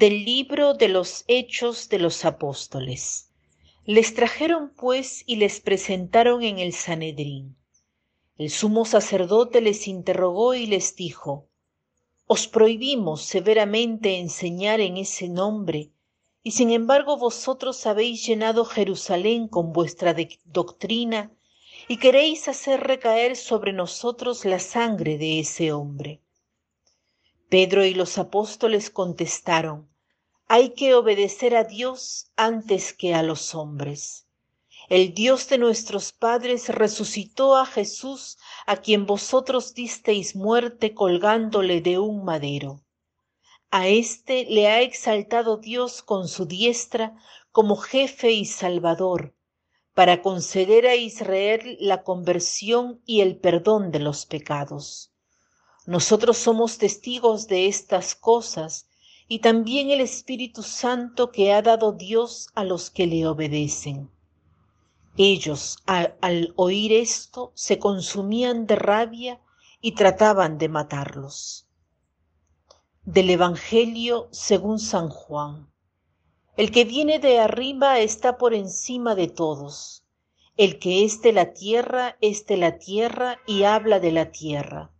Del libro de los Hechos de los Apóstoles. Les trajeron pues y les presentaron en el Sanedrín. El sumo sacerdote les interrogó y les dijo, Os prohibimos severamente enseñar en ese nombre, y sin embargo vosotros habéis llenado Jerusalén con vuestra doctrina y queréis hacer recaer sobre nosotros la sangre de ese hombre. Pedro y los apóstoles contestaron, hay que obedecer a Dios antes que a los hombres. El Dios de nuestros padres resucitó a Jesús, a quien vosotros disteis muerte colgándole de un madero. A éste le ha exaltado Dios con su diestra como jefe y salvador, para conceder a Israel la conversión y el perdón de los pecados. Nosotros somos testigos de estas cosas y también el Espíritu Santo que ha dado Dios a los que le obedecen. Ellos, al, oír esto, se consumían de rabia y trataban de matarlos. Del Evangelio según San Juan. El que viene de arriba está por encima de todos. El que es de la tierra es de la tierra y habla de la tierra.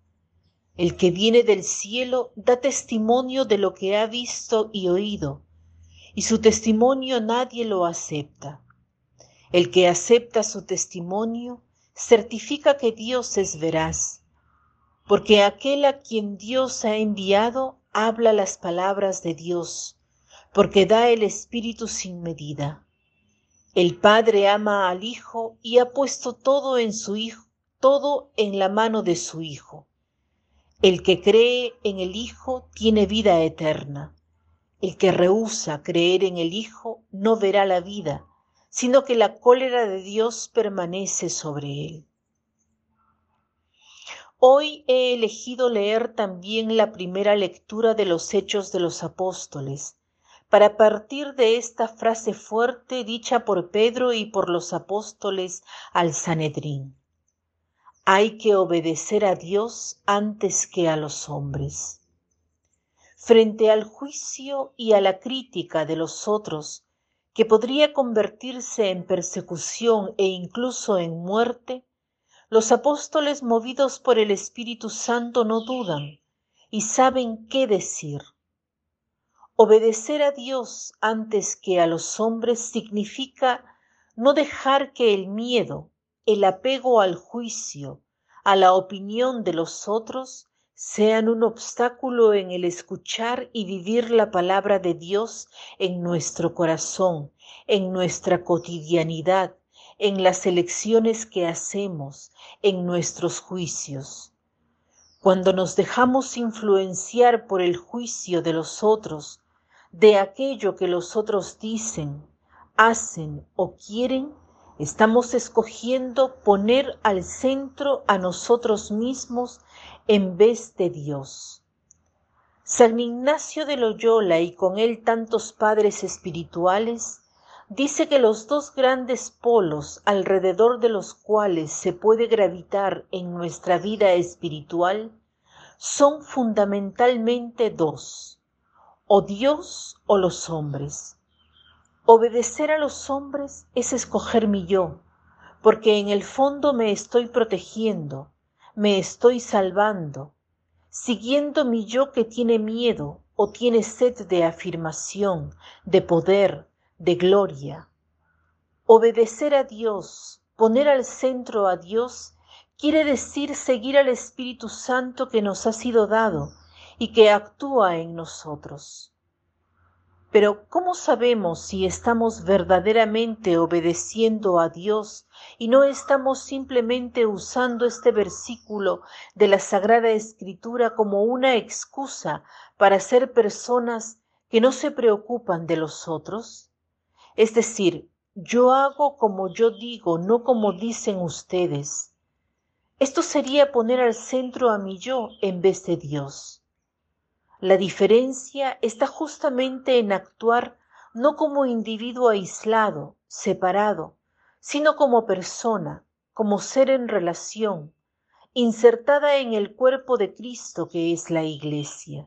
El que viene del cielo da testimonio de lo que ha visto y oído, y su testimonio nadie lo acepta. El que acepta su testimonio certifica que Dios es veraz, porque aquel a quien Dios ha enviado habla las palabras de Dios porque da el Espíritu sin medida. El Padre ama al Hijo y ha puesto todo en su Hijo, todo en la mano de su Hijo. El que cree en el Hijo tiene vida eterna. El que rehúsa creer en el Hijo no verá la vida, sino que la cólera de Dios permanece sobre él. Hoy he elegido leer también la primera lectura de los Hechos de los Apóstoles, para partir de esta frase fuerte dicha por Pedro y por los apóstoles al Sanedrín. Hay que obedecer a Dios antes que a los hombres. Frente al juicio y a la crítica de los otros, que podría convertirse en persecución e incluso en muerte, los apóstoles movidos por el Espíritu Santo no dudan y saben qué decir Obedecer a Dios antes que a los hombres significa no dejar que el miedo, el apego al juicio, a la opinión de los otros, sean un obstáculo en el escuchar y vivir la palabra de Dios en nuestro corazón, en nuestra cotidianidad, en las elecciones que hacemos, en nuestros juicios. Cuando nos dejamos influenciar por el juicio de los otros, de aquello que los otros dicen, hacen o quieren, estamos escogiendo poner al centro a nosotros mismos en vez de Dios. San Ignacio de Loyola y con él tantos padres espirituales dice que los dos grandes polos alrededor de los cuales se puede gravitar en nuestra vida espiritual son fundamentalmente dos o Dios o los hombres. Obedecer a los hombres es escoger mi yo, porque en el fondo me estoy protegiendo, me estoy salvando, siguiendo mi yo que tiene miedo o tiene sed de afirmación, de poder, de gloria. Obedecer a Dios, poner al centro a Dios, quiere decir seguir al Espíritu Santo que nos ha sido dado y que actúa en nosotros. Pero ¿cómo sabemos si estamos verdaderamente obedeciendo a Dios y no estamos simplemente usando este versículo de la Sagrada Escritura como una excusa para ser personas que no se preocupan de los otros? Es decir, yo hago como yo digo, no como dicen ustedes. Esto sería poner al centro a mi yo en vez de Dios. La diferencia está justamente en actuar no como individuo aislado, separado, sino como persona, como ser en relación, insertada en el cuerpo de Cristo que es la Iglesia.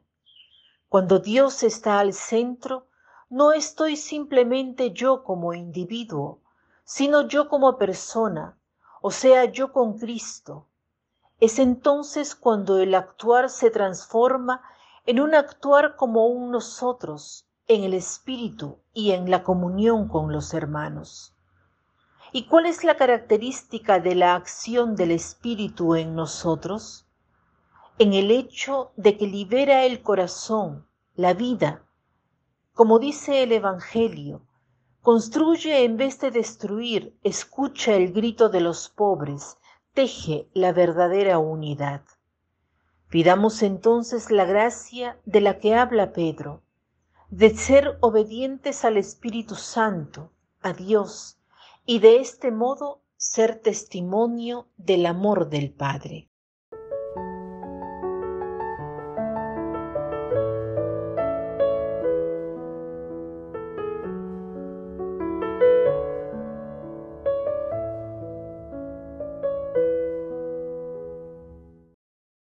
Cuando Dios está al centro, no estoy simplemente yo como individuo, sino yo como persona, o sea, yo con Cristo. Es entonces cuando el actuar se transforma en un actuar como un nosotros, en el Espíritu y en la comunión con los hermanos. ¿Y cuál es la característica de la acción del Espíritu en nosotros? En el hecho de que libera el corazón, la vida. Como dice el Evangelio, construye en vez de destruir, escucha el grito de los pobres, teje la verdadera unidad. Pidamos entonces la gracia de la que habla Pedro, de ser obedientes al Espíritu Santo, a Dios, y de este modo ser testimonio del amor del Padre.